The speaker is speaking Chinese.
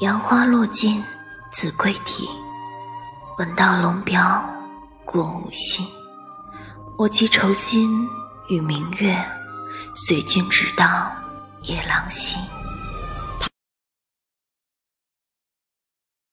杨花落尽子规啼闻道龙标过五溪我寄愁心与明月随君直到夜郎西